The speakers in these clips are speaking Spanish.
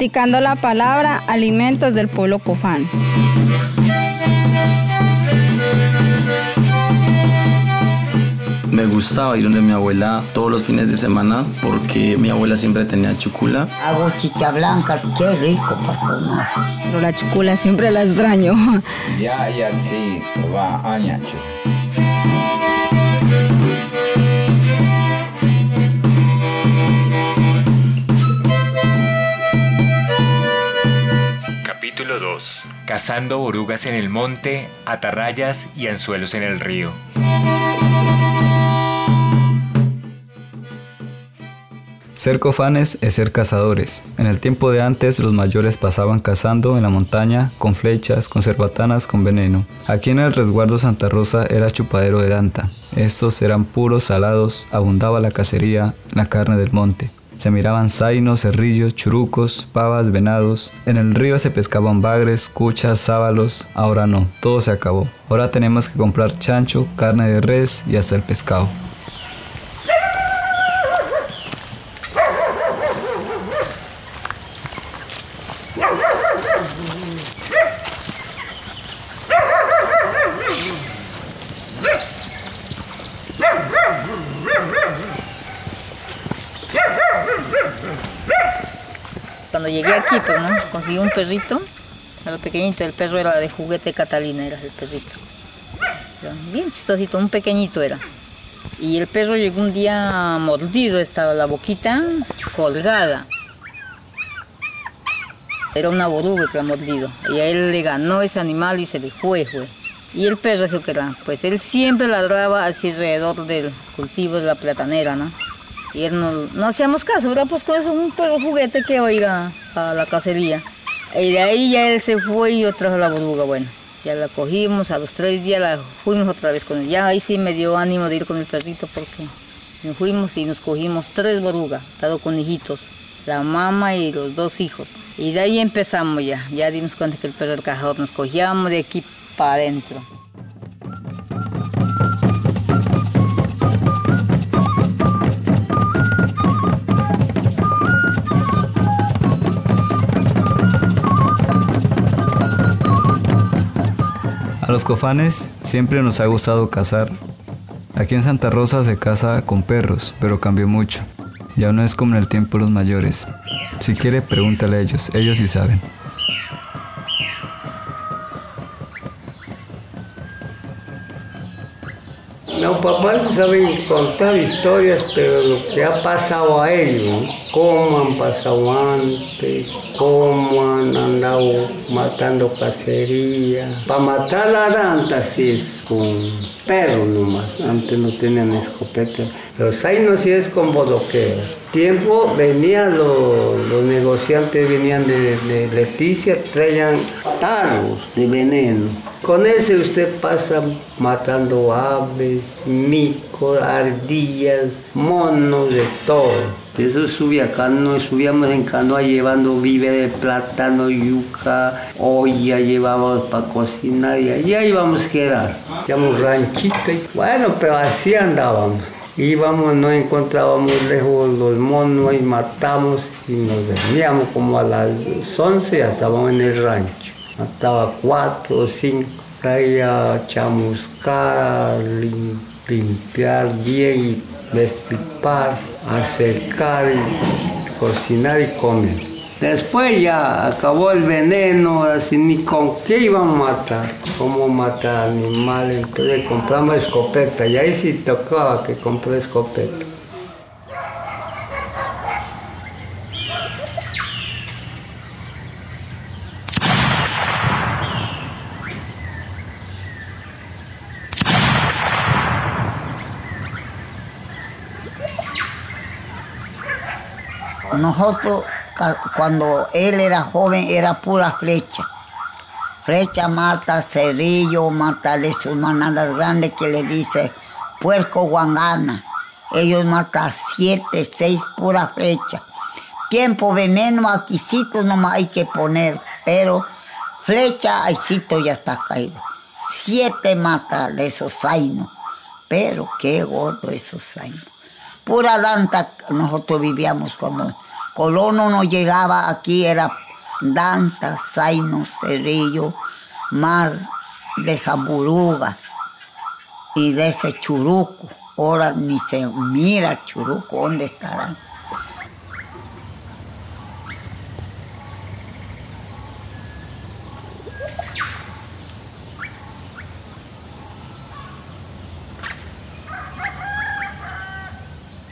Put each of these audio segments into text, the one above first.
masticando la palabra alimentos del pueblo cofán. Me gustaba ir donde mi abuela todos los fines de semana porque mi abuela siempre tenía chucula. Hago chicha blanca, qué rico para tomar. Pero la chucula siempre la extraño. Ya, ya, sí, va, añacho. Capítulo 2. Cazando orugas en el monte, atarrayas y anzuelos en el río. Ser cofanes es ser cazadores. En el tiempo de antes los mayores pasaban cazando en la montaña con flechas, con cerbatanas, con veneno. Aquí en el resguardo Santa Rosa era chupadero de danta. Estos eran puros salados, abundaba la cacería, la carne del monte. Se miraban zainos, cerrillos, churucos, pavas, venados. En el río se pescaban bagres, cuchas, sábalos. Ahora no, todo se acabó. Ahora tenemos que comprar chancho, carne de res y hasta el pescado. Llegué aquí, pues, ¿no? Conseguí un perrito, era pequeñito, el perro era de juguete Catalina, era el perrito. Bien chistosito, un pequeñito era. Y el perro llegó un día mordido, estaba la boquita colgada. Era una boruga que lo ha mordido. Y a él le ganó ese animal y se le fue, fue. Y el perro eso que era, pues él siempre ladraba así alrededor del cultivo de la platanera, ¿no? Y él no, hacíamos caso, era pues con eso un perro juguete que oiga a la cacería. Y de ahí ya él se fue y yo trajo la boruga, bueno. Ya la cogimos, a los tres días la fuimos otra vez con él. Ya ahí sí me dio ánimo de ir con el perrito porque nos fuimos y nos cogimos tres borugas, todo con hijitos, la mamá y los dos hijos. Y de ahí empezamos ya, ya dimos cuenta que el perro del cazador nos cogíamos de aquí para adentro. A los cofanes siempre nos ha gustado cazar. Aquí en Santa Rosa se caza con perros, pero cambió mucho. Ya no es como en el tiempo de los mayores. Si quiere, pregúntale a ellos, ellos sí saben. No, papá no saben contar historias, pero lo que ha pasado a ellos, cómo han pasado antes, cómo han andado matando cacería. Para matar la ranta sí es con perro nomás, antes no tenían escopeta. Los no sí es con bodoquera. Tiempo venían los, los negociantes, venían de, de Leticia, traían tarros de veneno. Con ese usted pasa matando aves, micos, ardillas, monos, de todo. Eso subía canoa, subíamos en canoa llevando víveres de plátano, yuca, olla llevábamos para cocinar y allá íbamos a quedar. Teníamos ranchito y bueno, pero así andábamos. Íbamos, no encontrábamos lejos los monos y matamos y nos veníamos como a las 11 ya estábamos en el rancho. Mataba cuatro o cinco, traía chamuscar, lim- limpiar bien y destripar, acercar, cocinar y comer. Después ya acabó el veneno, así ni con qué íbamos a matar, cómo matar animales, entonces compramos escopeta y ahí sí tocaba que compré escopeta. Nosotros, cuando él era joven, era pura flecha. Flecha mata cerillo, mata de sus manadas grandes que le dice puerco guangana. Ellos matan siete, seis pura flecha. Tiempo veneno, aquícito nomás hay que poner, pero flecha, ahícito ya está caído. Siete mata de esos zainos, pero qué gordo esos zainos. Pura lanta nosotros vivíamos cuando, colono no llegaba aquí, era Danta, Zaino, Cerrillo, Mar de Zamburuga y de ese Churuco. Ahora ni se mira Churuco, ¿dónde estarán?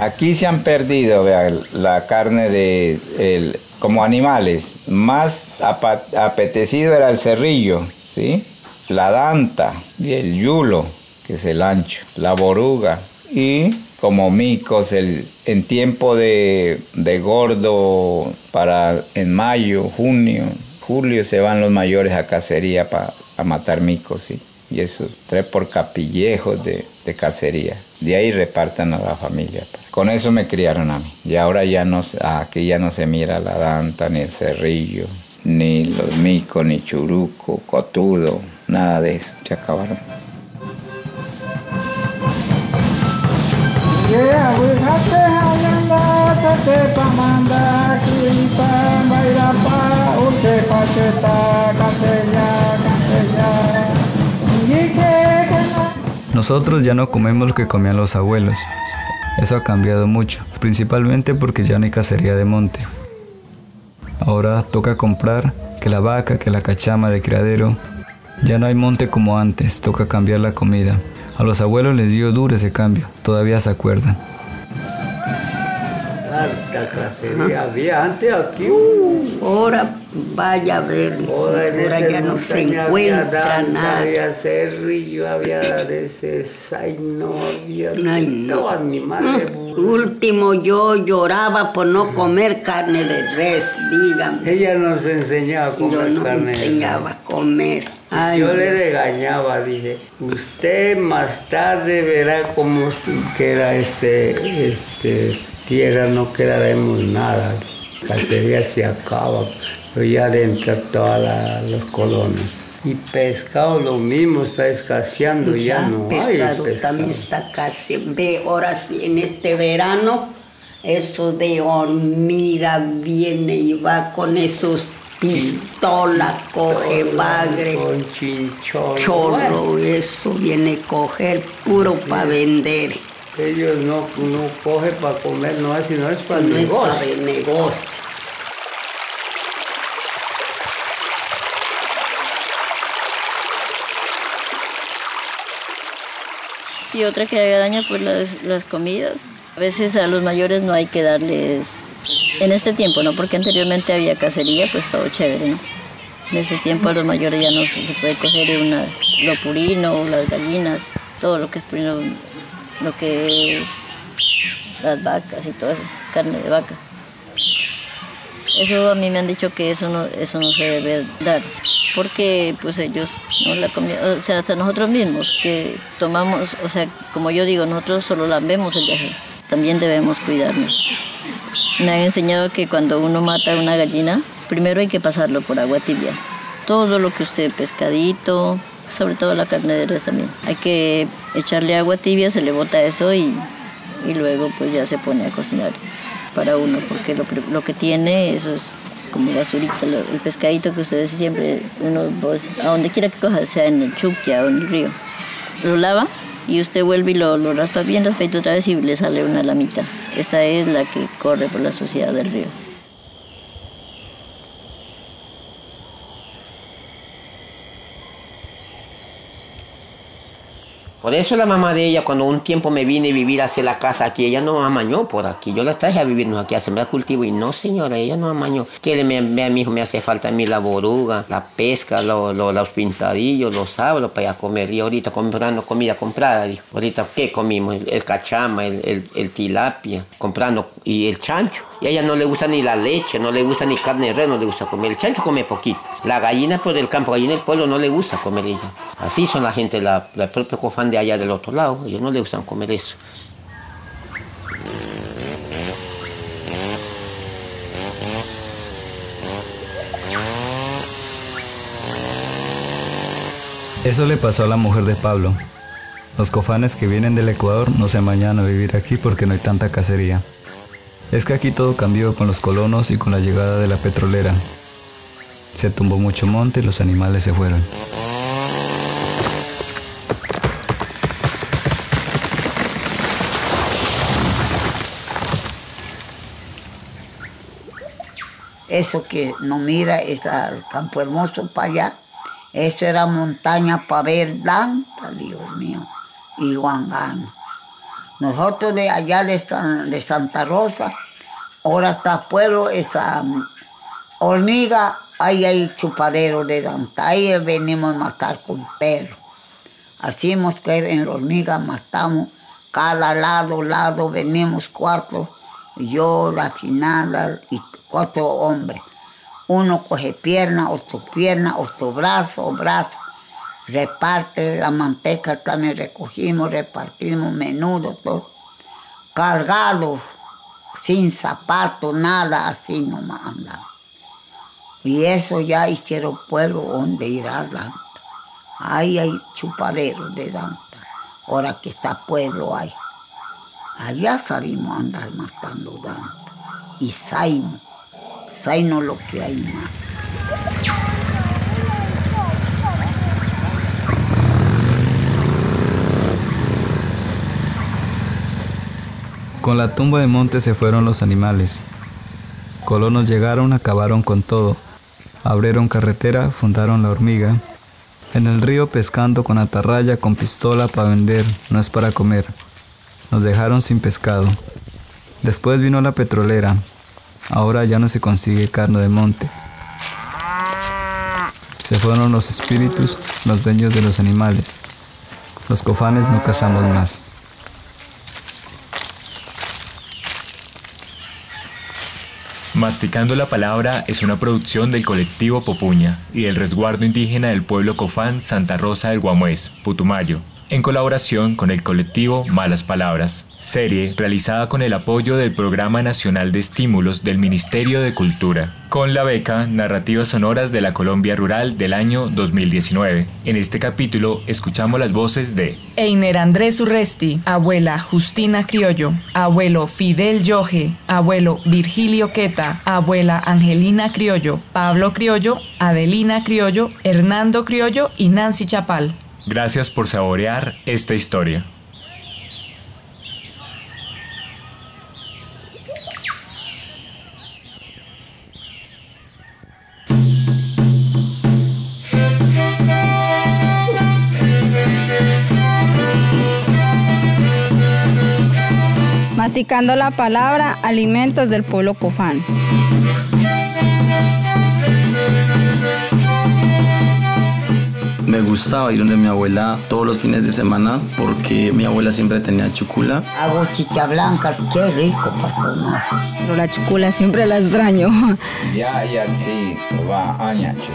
Aquí se han perdido vea, la carne de el- como animales. Más apetecido era el cerrillo, ¿sí? la danta y el yulo, que es el ancho, la boruga y como micos el, en tiempo de, de gordo para en mayo, junio, julio se van los mayores a cacería para matar micos, ¿sí? Y eso tres por capillejos de, de cacería. De ahí repartan a la familia. Con eso me criaron a mí. Y ahora ya no, aquí ya no se mira la danta, ni el cerrillo, ni los micos, ni churuco, cotudo, nada de eso. Se acabaron. Nosotros ya no comemos lo que comían los abuelos. Eso ha cambiado mucho, principalmente porque ya no hay cacería de monte. Ahora toca comprar que la vaca, que la cachama de criadero. Ya no hay monte como antes, toca cambiar la comida. A los abuelos les dio duro ese cambio, todavía se acuerdan. Harta cacería había antes aquí. uh, Ahora vaya a ver, Ahora ahora ya no se había encuentra danta, nada. Había cerrillo, había de ese zaino, había Ay, no. todo animales. Mm, Último, yo lloraba por no comer carne de res, dígame. Ella nos enseñaba a Yo comer no me carne. de enseñaba a comer. Ay, Yo le regañaba, dije, usted más tarde verá cómo si queda este, este tierra, no quedaremos nada. La cacería se acaba, pero ya dentro todos los colonos. Y pescado lo mismo, está escaseando, ya, ya, no hay pescado pescado. también está casi. Ve, ahora sí, en este verano, eso de hormiga viene y va con esos pistolas, coge bagre. Chorro, eso viene a coger puro para vender. Ellos no, no cogen para comer, no es, sino es para no es negocio. para el negocio. Sí, otra que haga daño pues las, las comidas. A veces a los mayores no hay que darles, en este tiempo, ¿no? Porque anteriormente había cacería, pues todo chévere, ¿no? En ese tiempo a los mayores ya no se se puede coger una, lo purino, las gallinas, todo lo que es purino, lo que es las vacas y todo eso, carne de vaca. Eso a mí me han dicho que eso no, eso no se debe dar, porque pues ellos no la o sea, hasta nosotros mismos que tomamos, o sea, como yo digo, nosotros solo la vemos el viaje, también debemos cuidarnos. Me han enseñado que cuando uno mata una gallina, primero hay que pasarlo por agua tibia. Todo lo que usted, pescadito, sobre todo la carne de res también. Hay que echarle agua tibia, se le bota eso y, y luego pues ya se pone a cocinar para uno, porque lo, lo que tiene eso es como basurita, el pescadito que ustedes siempre, uno, a donde quiera que coja, sea en el chuquia o en el río, lo lava y usted vuelve y lo, lo raspa bien raspadito otra vez y le sale una lamita. Esa es la que corre por la suciedad del río. Por eso la mamá de ella, cuando un tiempo me vine a vivir hacia la casa aquí, ella no amañó por aquí. Yo la traje a vivirnos aquí, a sembrar cultivo. Y no, señora, ella no amañó. Que me, me- a mi me hace falta a mí la boruga, la pesca, lo- lo- los pintadillos, los sábados para comer. Y ahorita comprando comida comprada. dijo. Ahorita, ¿qué comimos? El, cachama, el- el tilapia, comprando. Y el chancho. Y a ella no le gusta ni la leche, no le gusta ni carne de res, no le gusta comer. El chancho come poquito. La gallina por el campo, gallina del pueblo no le gusta comer ella. Así son la gente, la, la propia cofán de allá del otro lado. Ellos no le gustan comer eso. Eso le pasó a la mujer de Pablo. Los cofanes que vienen del Ecuador no se amañan a vivir aquí porque no hay tanta cacería. Es que aquí todo cambió con los colonos y con la llegada de la petrolera. Se tumbó mucho monte y los animales se fueron. Eso que no mira es al Campo Hermoso para allá. Eso era montaña para ver Danta, Dios mío, y Guangano. Nosotros de allá de, de Santa Rosa, ahora está pueblo, esa um, hormiga, ahí hay chupadero de Danta. Ahí venimos a matar con perro. Así hemos que en la hormiga matamos cada lado, lado, venimos cuatro, yo, la finada y cuatro hombres. Uno coge pierna, otro pierna, otro brazo, brazo. Reparte la manteca, también recogimos, repartimos menudo, todo. Cargado, sin zapato, nada, así nomás andaba. Y eso ya hicieron pueblo donde ir a Danta. Ahí hay chupaderos de Danta. Ahora que está pueblo ahí. Allá salimos a andar matando Danta. Y Saimo hay no lo que hay más. Con la tumba de monte se fueron los animales. Colonos llegaron, acabaron con todo. Abrieron carretera, fundaron la hormiga. En el río pescando con atarraya, con pistola para vender, no es para comer. Nos dejaron sin pescado. Después vino la petrolera, Ahora ya no se consigue carne de monte. Se fueron los espíritus, los dueños de los animales. Los cofanes no cazamos más. Masticando la Palabra es una producción del colectivo Popuña y del resguardo indígena del pueblo cofán Santa Rosa del Guamués, Putumayo, en colaboración con el colectivo Malas Palabras, serie realizada con el apoyo del Programa Nacional de Estímulos del Ministerio de Cultura, con la beca Narrativas Sonoras de la Colombia Rural del año 2019. En este capítulo escuchamos las voces de Einer Andrés Urresti, abuela Justina Criollo, abuelo Fidel Yoje, abuelo Virgilio Queta, abuela Angelina Criollo, Pablo Criollo, Adelina Criollo, Hernando Criollo y Nancy Chapal. Gracias por saborear esta historia. Masticando la palabra, alimentos del pueblo cofán. Me gustaba ir donde mi abuela todos los fines de semana porque mi abuela siempre tenía chucula. Hago chicha blanca, qué rico para tomar. Pero la chucula siempre la extraño. Ya, ya, sí, va, añacho.